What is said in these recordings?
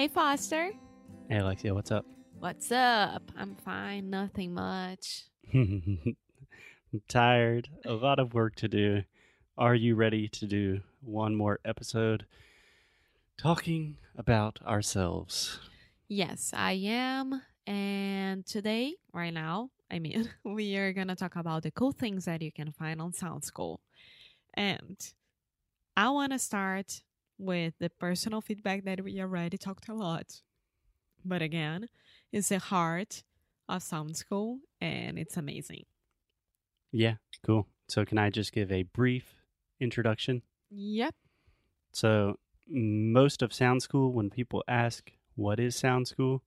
Hey, Foster. Hey, Alexia, what's up? What's up? I'm fine. Nothing much. I'm tired. A lot of work to do. Are you ready to do one more episode talking about ourselves? Yes, I am. And today, right now, I mean, we are going to talk about the cool things that you can find on Sound School. And I want to start with the personal feedback that we already talked a lot. But again, it's the heart of Sound School and it's amazing. Yeah, cool. So, can I just give a brief introduction? Yep. So, most of Sound School, when people ask, What is Sound School?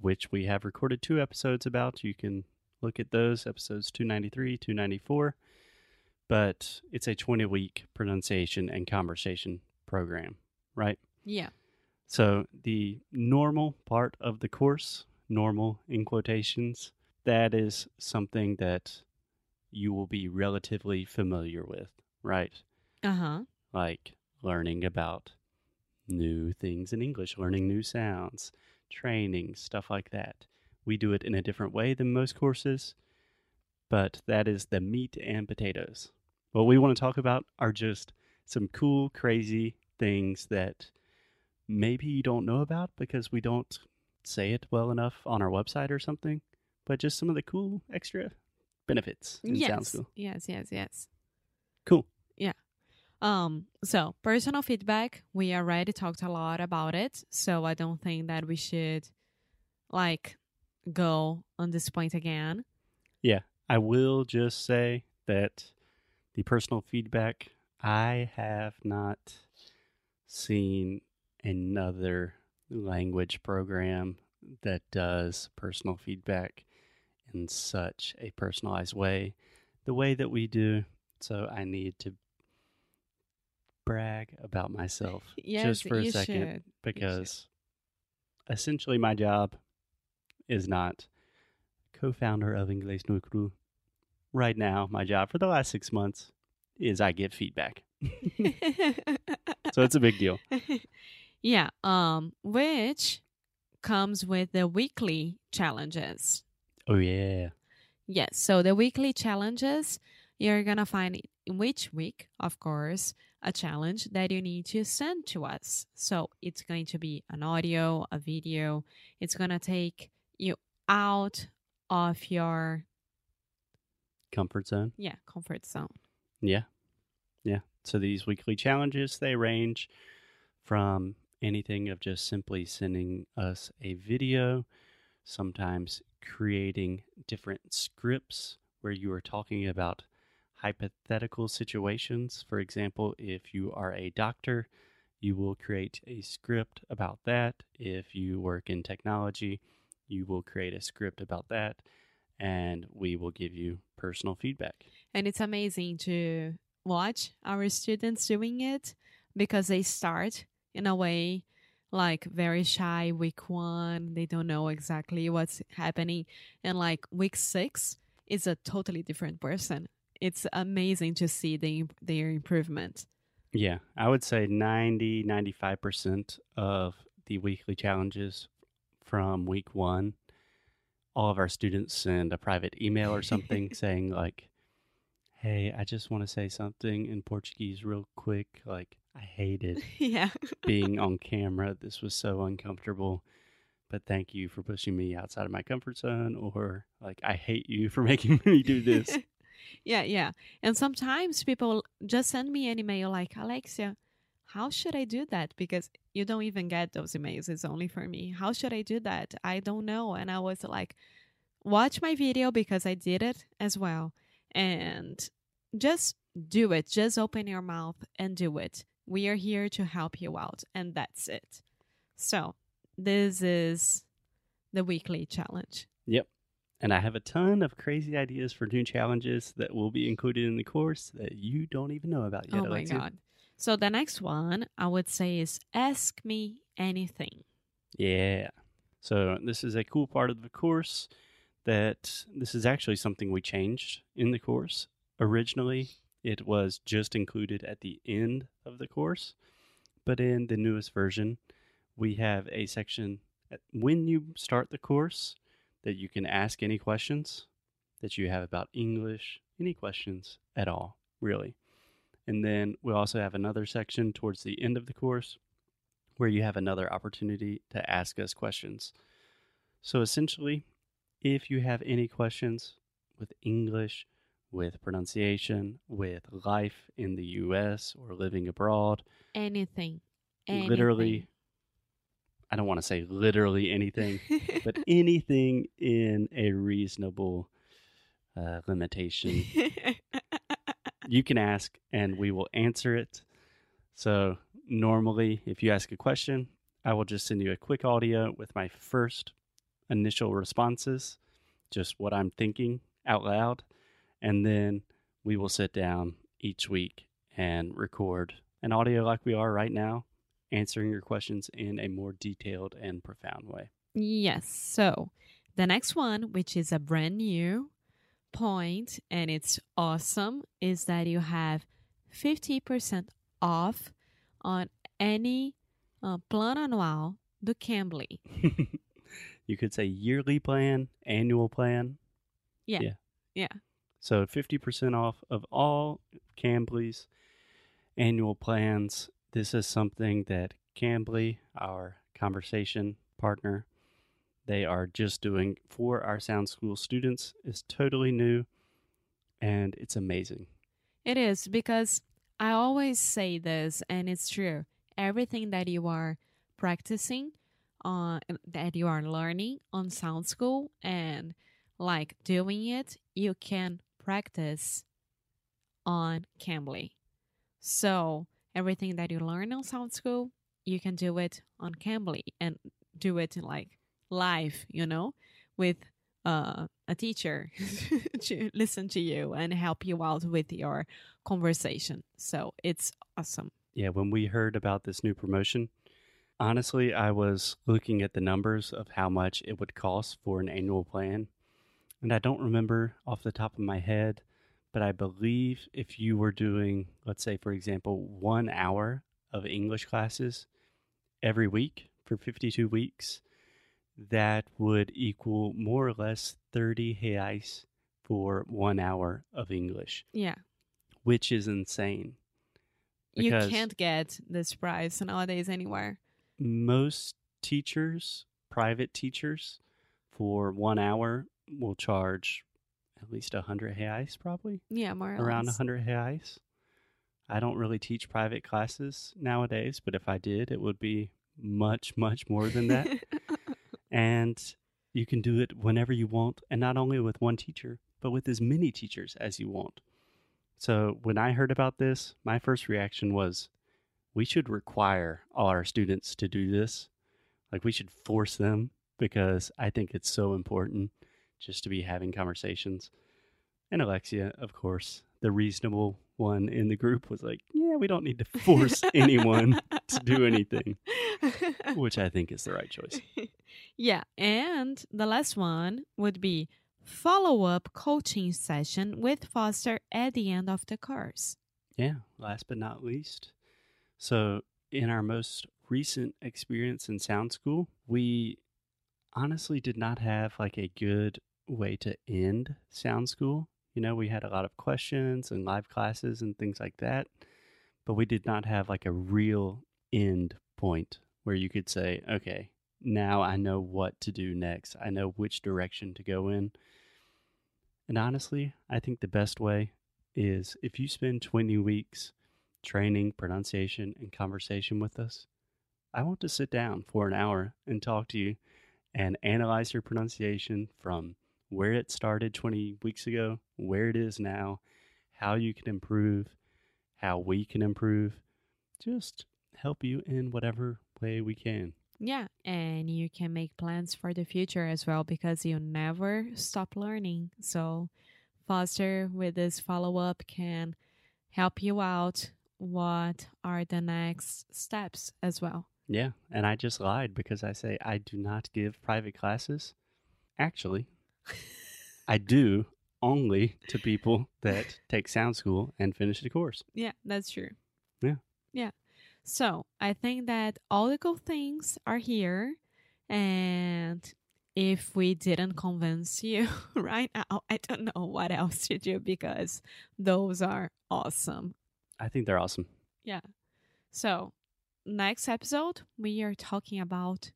which we have recorded two episodes about, you can look at those episodes 293, 294. But it's a 20 week pronunciation and conversation program, right? Yeah. So, the normal part of the course, normal in quotations, that is something that you will be relatively familiar with, right? Uh huh. Like learning about new things in English, learning new sounds, training, stuff like that. We do it in a different way than most courses, but that is the meat and potatoes. What we want to talk about are just some cool, crazy things that maybe you don't know about because we don't say it well enough on our website or something, but just some of the cool extra benefits in Sound Yes. School. Yes, yes, yes. Cool. Yeah. Um, so personal feedback, we already talked a lot about it, so I don't think that we should like go on this point again. Yeah. I will just say that the personal feedback, I have not seen another language program that does personal feedback in such a personalized way, the way that we do. So I need to brag about myself Yes, just for a second should. because essentially my job is not co-founder of Inglés No Cru. Right now, my job for the last six months is I give feedback, so it's a big deal. yeah, um, which comes with the weekly challenges. Oh yeah, Yes, so the weekly challenges, you're gonna find in which week, of course, a challenge that you need to send to us. So it's going to be an audio, a video. It's gonna take you out of your comfort zone. yeah comfort zone. Yeah, yeah. So these weekly challenges they range from anything of just simply sending us a video, sometimes creating different scripts where you are talking about hypothetical situations. For example, if you are a doctor, you will create a script about that. If you work in technology, you will create a script about that, and we will give you personal feedback. And it's amazing to watch our students doing it because they start in a way like very shy week one. They don't know exactly what's happening. And like week six is a totally different person. It's amazing to see the, their improvement. Yeah, I would say 90, 95% of the weekly challenges from week one, all of our students send a private email or something saying, like, hey, I just want to say something in Portuguese real quick. Like, I hated yeah. being on camera. This was so uncomfortable. But thank you for pushing me outside of my comfort zone. Or, like, I hate you for making me do this. yeah, yeah. And sometimes people just send me an email like, Alexia, how should I do that? Because you don't even get those emails. It's only for me. How should I do that? I don't know. And I was like, watch my video because I did it as well. And just do it. Just open your mouth and do it. We are here to help you out. And that's it. So, this is the weekly challenge. Yep. And I have a ton of crazy ideas for new challenges that will be included in the course that you don't even know about yet. oh my Alexia. god. So the next one I would say is ask me anything. Yeah. So this is a cool part of the course that this is actually something we changed in the course. Originally, it was just included at the end of the course, but in the newest version, we have a section when you start the course that you can ask any questions that you have about English, any questions at all, really. And then we also have another section towards the end of the course where you have another opportunity to ask us questions. So essentially, if you have any questions with English, with pronunciation, with life in the US or living abroad, Anything. literally, I don't want to say literally anything, but anything in a reasonable uh, limitation, you can ask and we will answer it. So, normally, if you ask a question, I will just send you a quick audio with my first initial responses, just what I'm thinking out loud. And then we will sit down each week and record an audio like we are right now, answering your questions in a more detailed and profound way. Yes. So the next one, which is a brand new point and it's awesome, is that you have 50% off on any uh, plan anual do Cambly. you could say yearly plan, annual plan. Yeah. Yeah. Yeah. So 50% off of all Cambly's annual plans. This is something that Cambly, our conversation partner, they are just doing for our Sound School students. is totally new and it's amazing. It is because I always say this, and it's true. Everything that you are practicing on, that you are learning on Sound School and like doing it, you can practice on Cambly. So everything that you learn on Sound School, you can do it on Cambly and do it like live, you know, with uh, a teacher to listen to you and help you out with your conversation. So it's awesome. Yeah, when we heard about this new promotion, honestly, I was looking at the numbers of how much it would cost for an annual plan. And I don't remember off the top of my head, but I believe if you were doing, let's say, for example, one hour of English classes every week for 52 weeks, that would equal more or less 30 reais for one hour of English, Yeah. which is insane. You can't get this price nowadays anywhere. Most teachers, private teachers, for one hour will charge at least a hundred reais, probably Yeah, more or around a less. hundred reais. I don't really teach private classes nowadays, but if I did, it would be much, much more than that. and you can do it whenever you want, and not only with one teacher, but with as many teachers as you want. So when I heard about this, my first reaction was, we should require all our students to do this. Like we should force them because I think it's so important just to be having conversations. And Alexia, of course, the reasonable one in the group was like, yeah, we don't need to force anyone to do anything, which I think is the right choice. yeah, and the last one would be follow up coaching session with Foster at the end of the course. Yeah, last but not least. So, in our most recent experience in Sound School, we honestly did not have like a good way to end Sound School. You know, we had a lot of questions and live classes and things like that, but we did not have like a real end point where you could say, okay, now I know what to do next. I know which direction to go in. And honestly, I think the best way is if you spend 20 weeks training pronunciation and conversation with us, I want to sit down for an hour and talk to you and analyze your pronunciation from where it started 20 weeks ago, where it is now, how you can improve, how we can improve, just help you in whatever way we can. Yeah, and you can make plans for the future as well because you never stop learning. So, Foster with this follow up can help you out. What are the next steps as well? Yeah, and I just lied because I say I do not give private classes. Actually, I do only to people that take sound school and finish the course. Yeah, that's true. Yeah. Yeah. So I think that all the good things are here. And if we didn't convince you right now, I don't know what else to do because those are awesome. I think they're awesome. Yeah. So next episode, we are talking about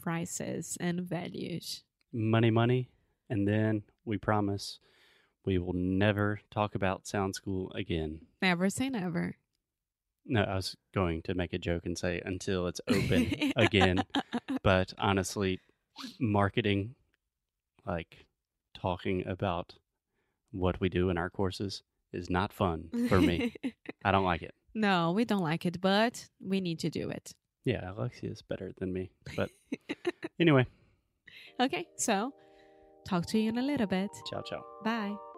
prices and values. Money, money. And then we promise we will never talk about Sound School again. Never say never. No, I was going to make a joke and say until it's open again. But honestly, marketing, like talking about what we do in our courses, is not fun for me. I don't like it. no, we don't like it, but we need to do it. Yeah, Alexia is better than me. But anyway, Okay, so talk to you in a little bit. ciao, ciao. Bye.